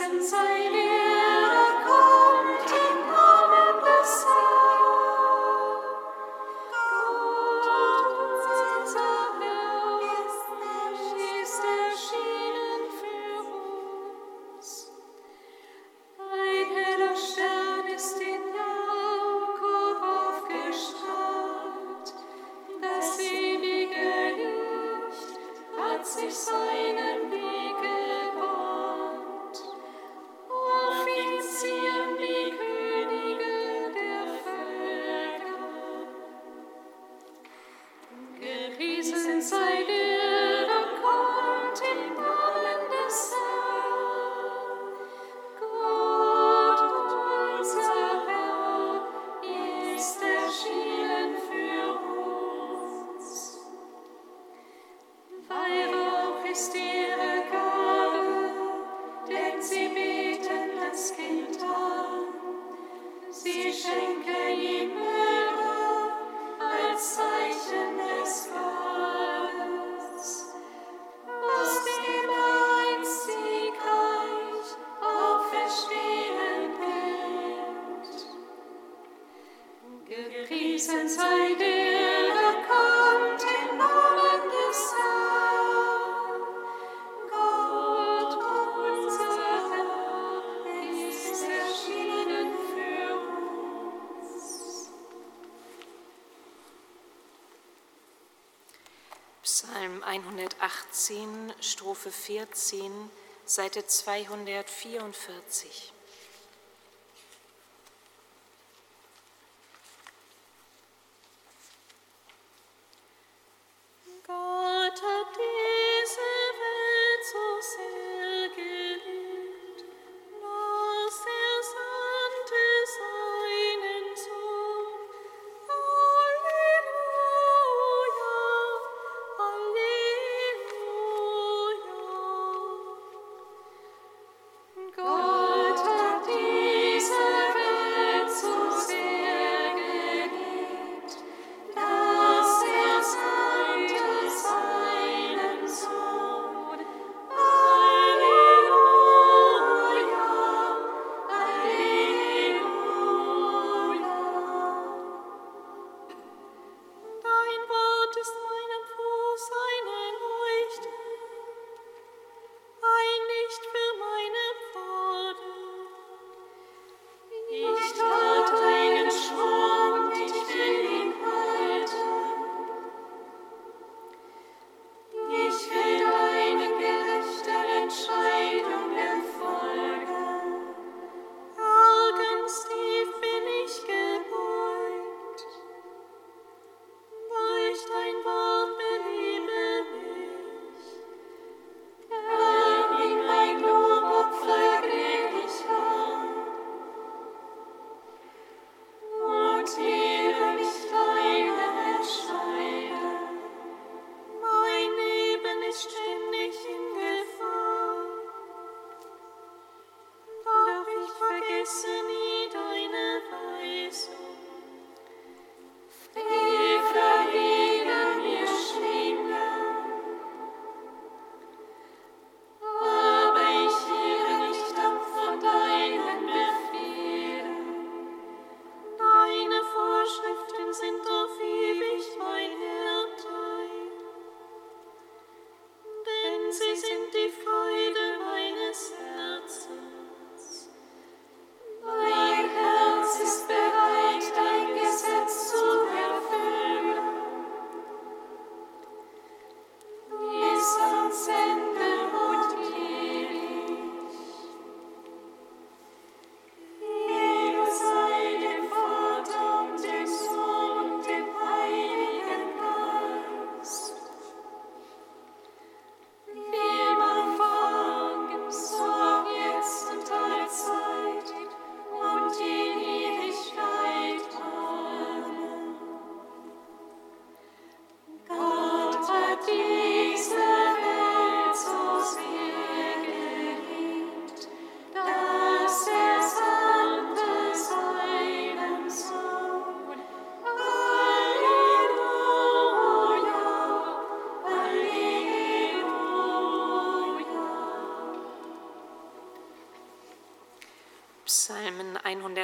And I live. Psalm 118, Strophe 14, Seite 244.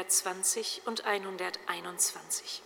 120 und 121.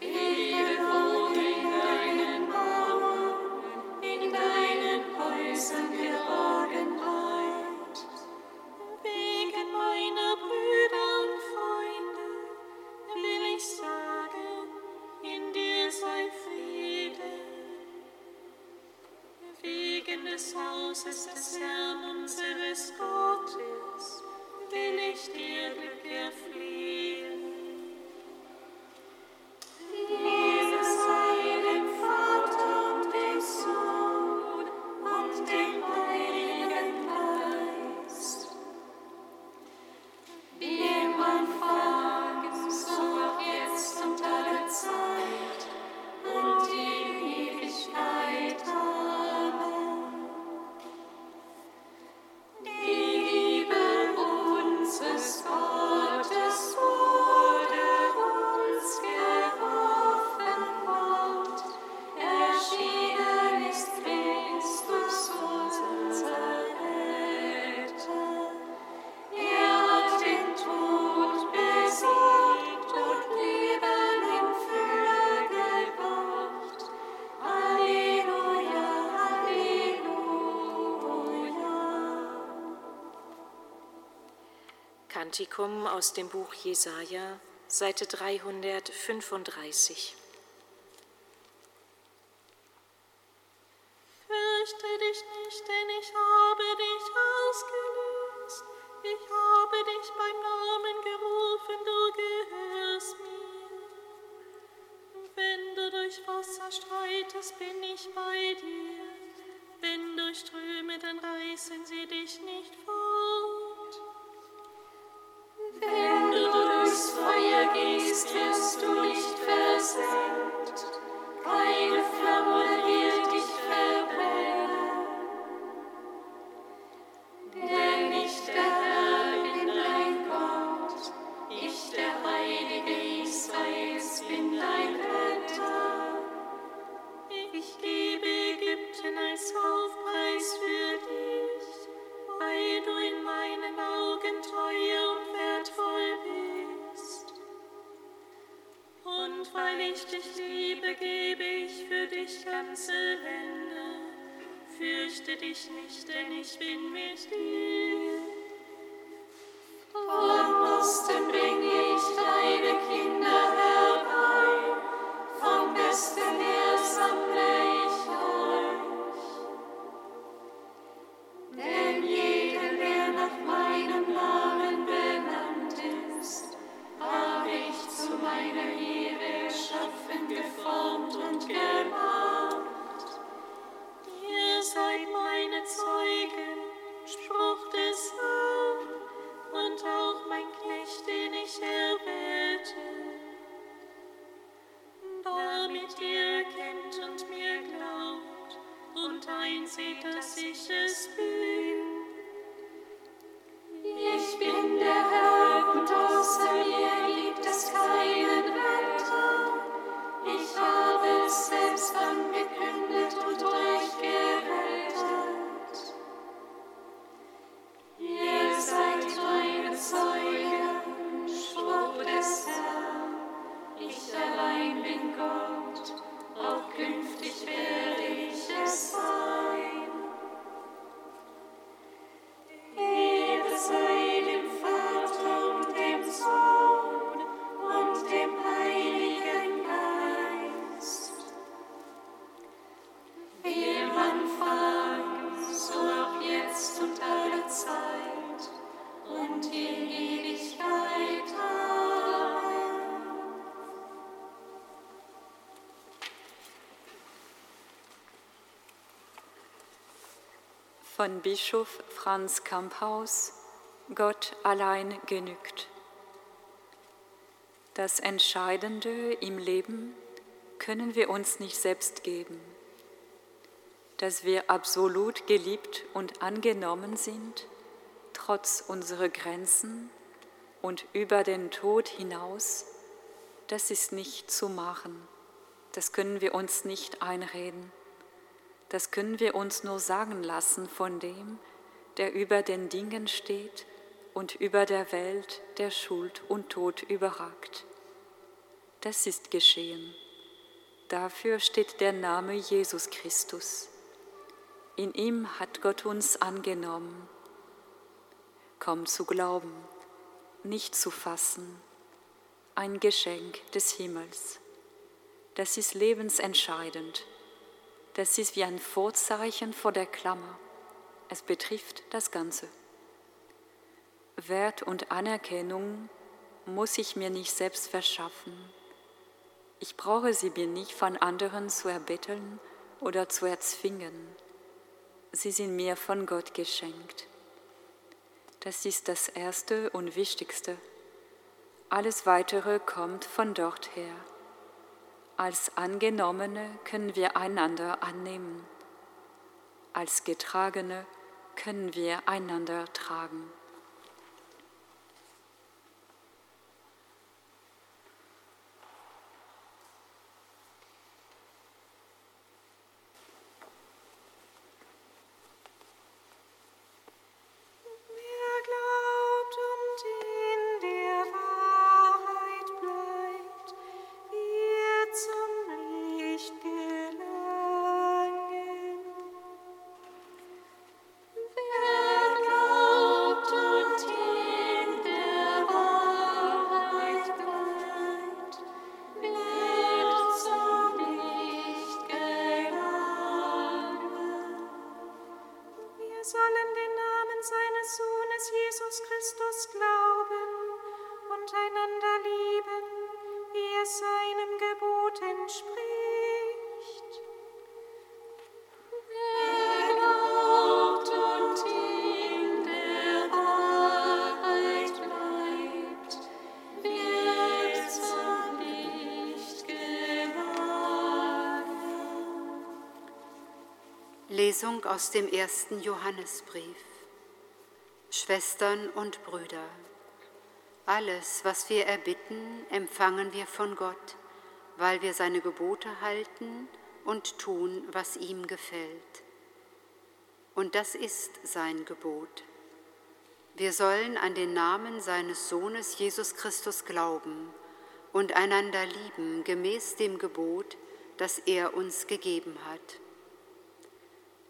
Ehre in deinen Mauern, in deinen Häusern wir geraumt. Kantikum aus dem Buch Jesaja, Seite 335. Fürchte dich nicht, denn ich habe dich ausgelöst. Ich habe dich beim Namen gerufen, du gehörst mir. Wenn du durch Wasser streitest, bin ich bei dir. Wenn durch Ströme, dann reißen sie dich nicht fort. Denn ich bin mit dir. Von Bischof Franz Kamphaus Gott allein genügt. Das Entscheidende im Leben können wir uns nicht selbst geben. Dass wir absolut geliebt und angenommen sind, trotz unserer Grenzen und über den Tod hinaus, das ist nicht zu machen. Das können wir uns nicht einreden. Das können wir uns nur sagen lassen von dem, der über den Dingen steht und über der Welt, der Schuld und Tod überragt. Das ist geschehen. Dafür steht der Name Jesus Christus. In ihm hat Gott uns angenommen. Komm zu glauben, nicht zu fassen, ein Geschenk des Himmels. Das ist lebensentscheidend. Das ist wie ein Vorzeichen vor der Klammer. Es betrifft das Ganze. Wert und Anerkennung muss ich mir nicht selbst verschaffen. Ich brauche sie mir nicht von anderen zu erbetteln oder zu erzwingen sie sind mir von Gott geschenkt. Das ist das Erste und Wichtigste. Alles Weitere kommt von dort her. Als Angenommene können wir einander annehmen. Als Getragene können wir einander tragen. Lesung aus dem ersten Johannesbrief. Schwestern und Brüder, alles, was wir erbitten, empfangen wir von Gott, weil wir seine Gebote halten und tun, was ihm gefällt. Und das ist sein Gebot. Wir sollen an den Namen seines Sohnes Jesus Christus glauben und einander lieben gemäß dem Gebot, das er uns gegeben hat.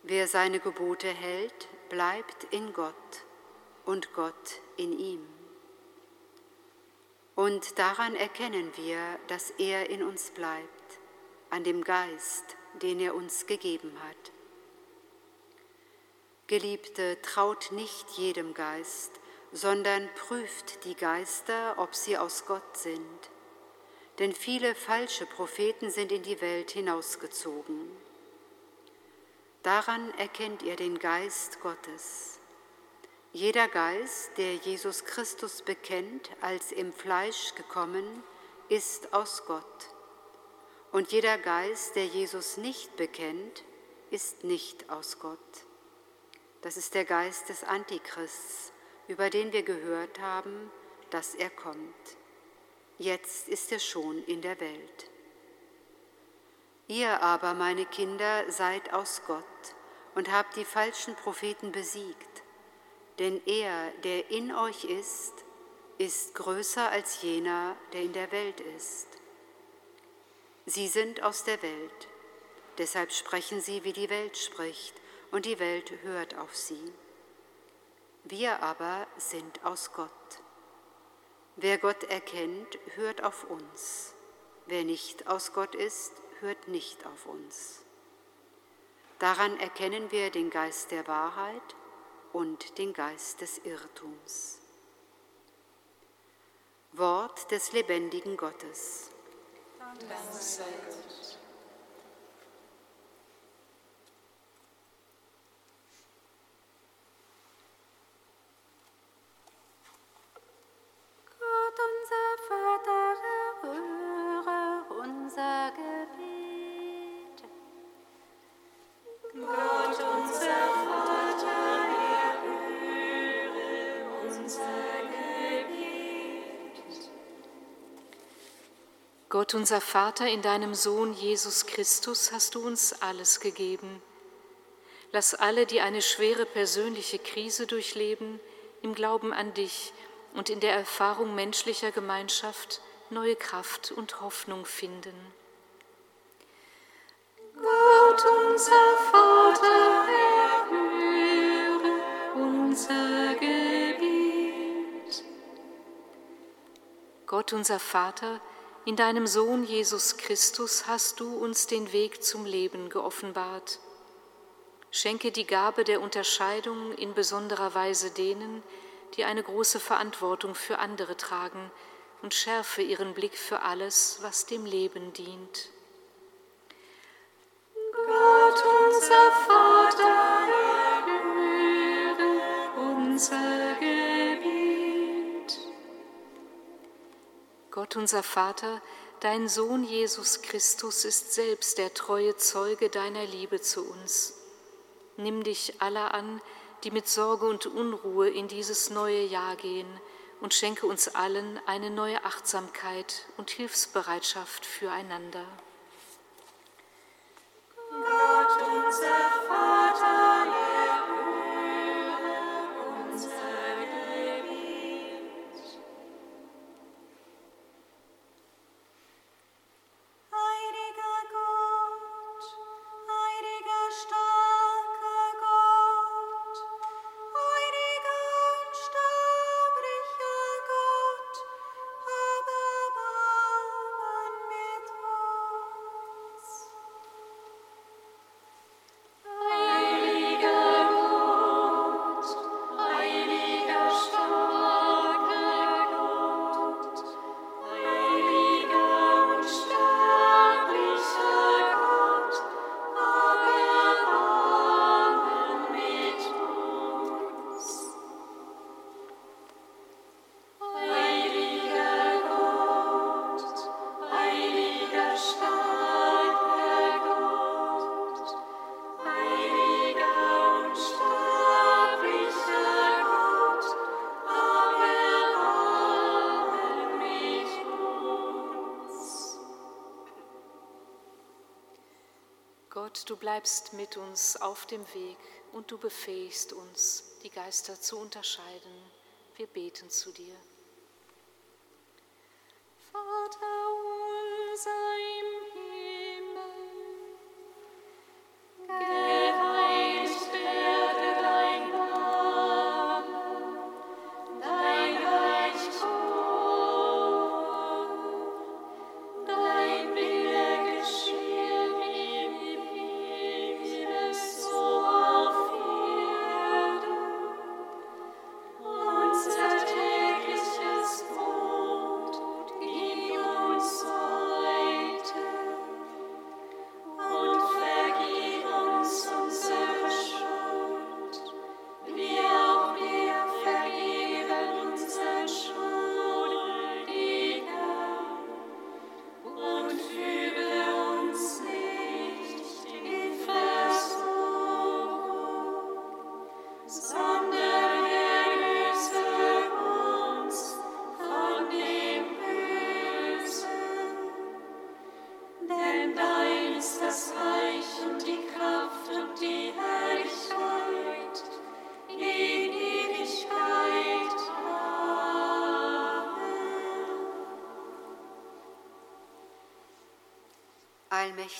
Wer seine Gebote hält, bleibt in Gott und Gott in ihm. Und daran erkennen wir, dass er in uns bleibt, an dem Geist, den er uns gegeben hat. Geliebte, traut nicht jedem Geist, sondern prüft die Geister, ob sie aus Gott sind. Denn viele falsche Propheten sind in die Welt hinausgezogen. Daran erkennt ihr den Geist Gottes. Jeder Geist, der Jesus Christus bekennt als im Fleisch gekommen, ist aus Gott. Und jeder Geist, der Jesus nicht bekennt, ist nicht aus Gott. Das ist der Geist des Antichrists, über den wir gehört haben, dass er kommt. Jetzt ist er schon in der Welt. Ihr aber, meine Kinder, seid aus Gott und habt die falschen Propheten besiegt, denn er, der in euch ist, ist größer als jener, der in der Welt ist. Sie sind aus der Welt, deshalb sprechen sie, wie die Welt spricht, und die Welt hört auf sie. Wir aber sind aus Gott. Wer Gott erkennt, hört auf uns. Wer nicht aus Gott ist, hört nicht auf uns. Daran erkennen wir den Geist der Wahrheit und den Geist des Irrtums. Wort des lebendigen Gottes. Gott. Gott, unser Vater, erhöre unser Gebet. Gott unser Vater, in deinem Sohn Jesus Christus hast du uns alles gegeben. Lass alle, die eine schwere persönliche Krise durchleben, im Glauben an dich und in der Erfahrung menschlicher Gemeinschaft neue Kraft und Hoffnung finden. Gott unser Vater, in deinem Sohn Jesus Christus hast du uns den Weg zum Leben geoffenbart. Schenke die Gabe der Unterscheidung in besonderer Weise denen, die eine große Verantwortung für andere tragen, und schärfe ihren Blick für alles, was dem Leben dient. Gott unser Vater, dein Sohn Jesus Christus ist selbst der treue Zeuge deiner Liebe zu uns. Nimm dich aller an, die mit Sorge und Unruhe in dieses neue Jahr gehen, und schenke uns allen eine neue Achtsamkeit und Hilfsbereitschaft füreinander. Gott unser Gott, du bleibst mit uns auf dem Weg und du befähigst uns, die Geister zu unterscheiden. Wir beten zu dir.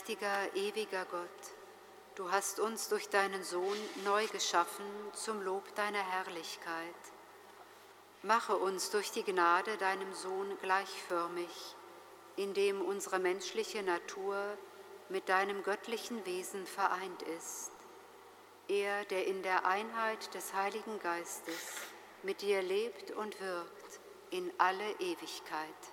Allmächtiger, ewiger Gott, du hast uns durch deinen Sohn neu geschaffen zum Lob deiner Herrlichkeit. Mache uns durch die Gnade deinem Sohn gleichförmig, indem unsere menschliche Natur mit deinem göttlichen Wesen vereint ist. Er, der in der Einheit des Heiligen Geistes mit dir lebt und wirkt in alle Ewigkeit.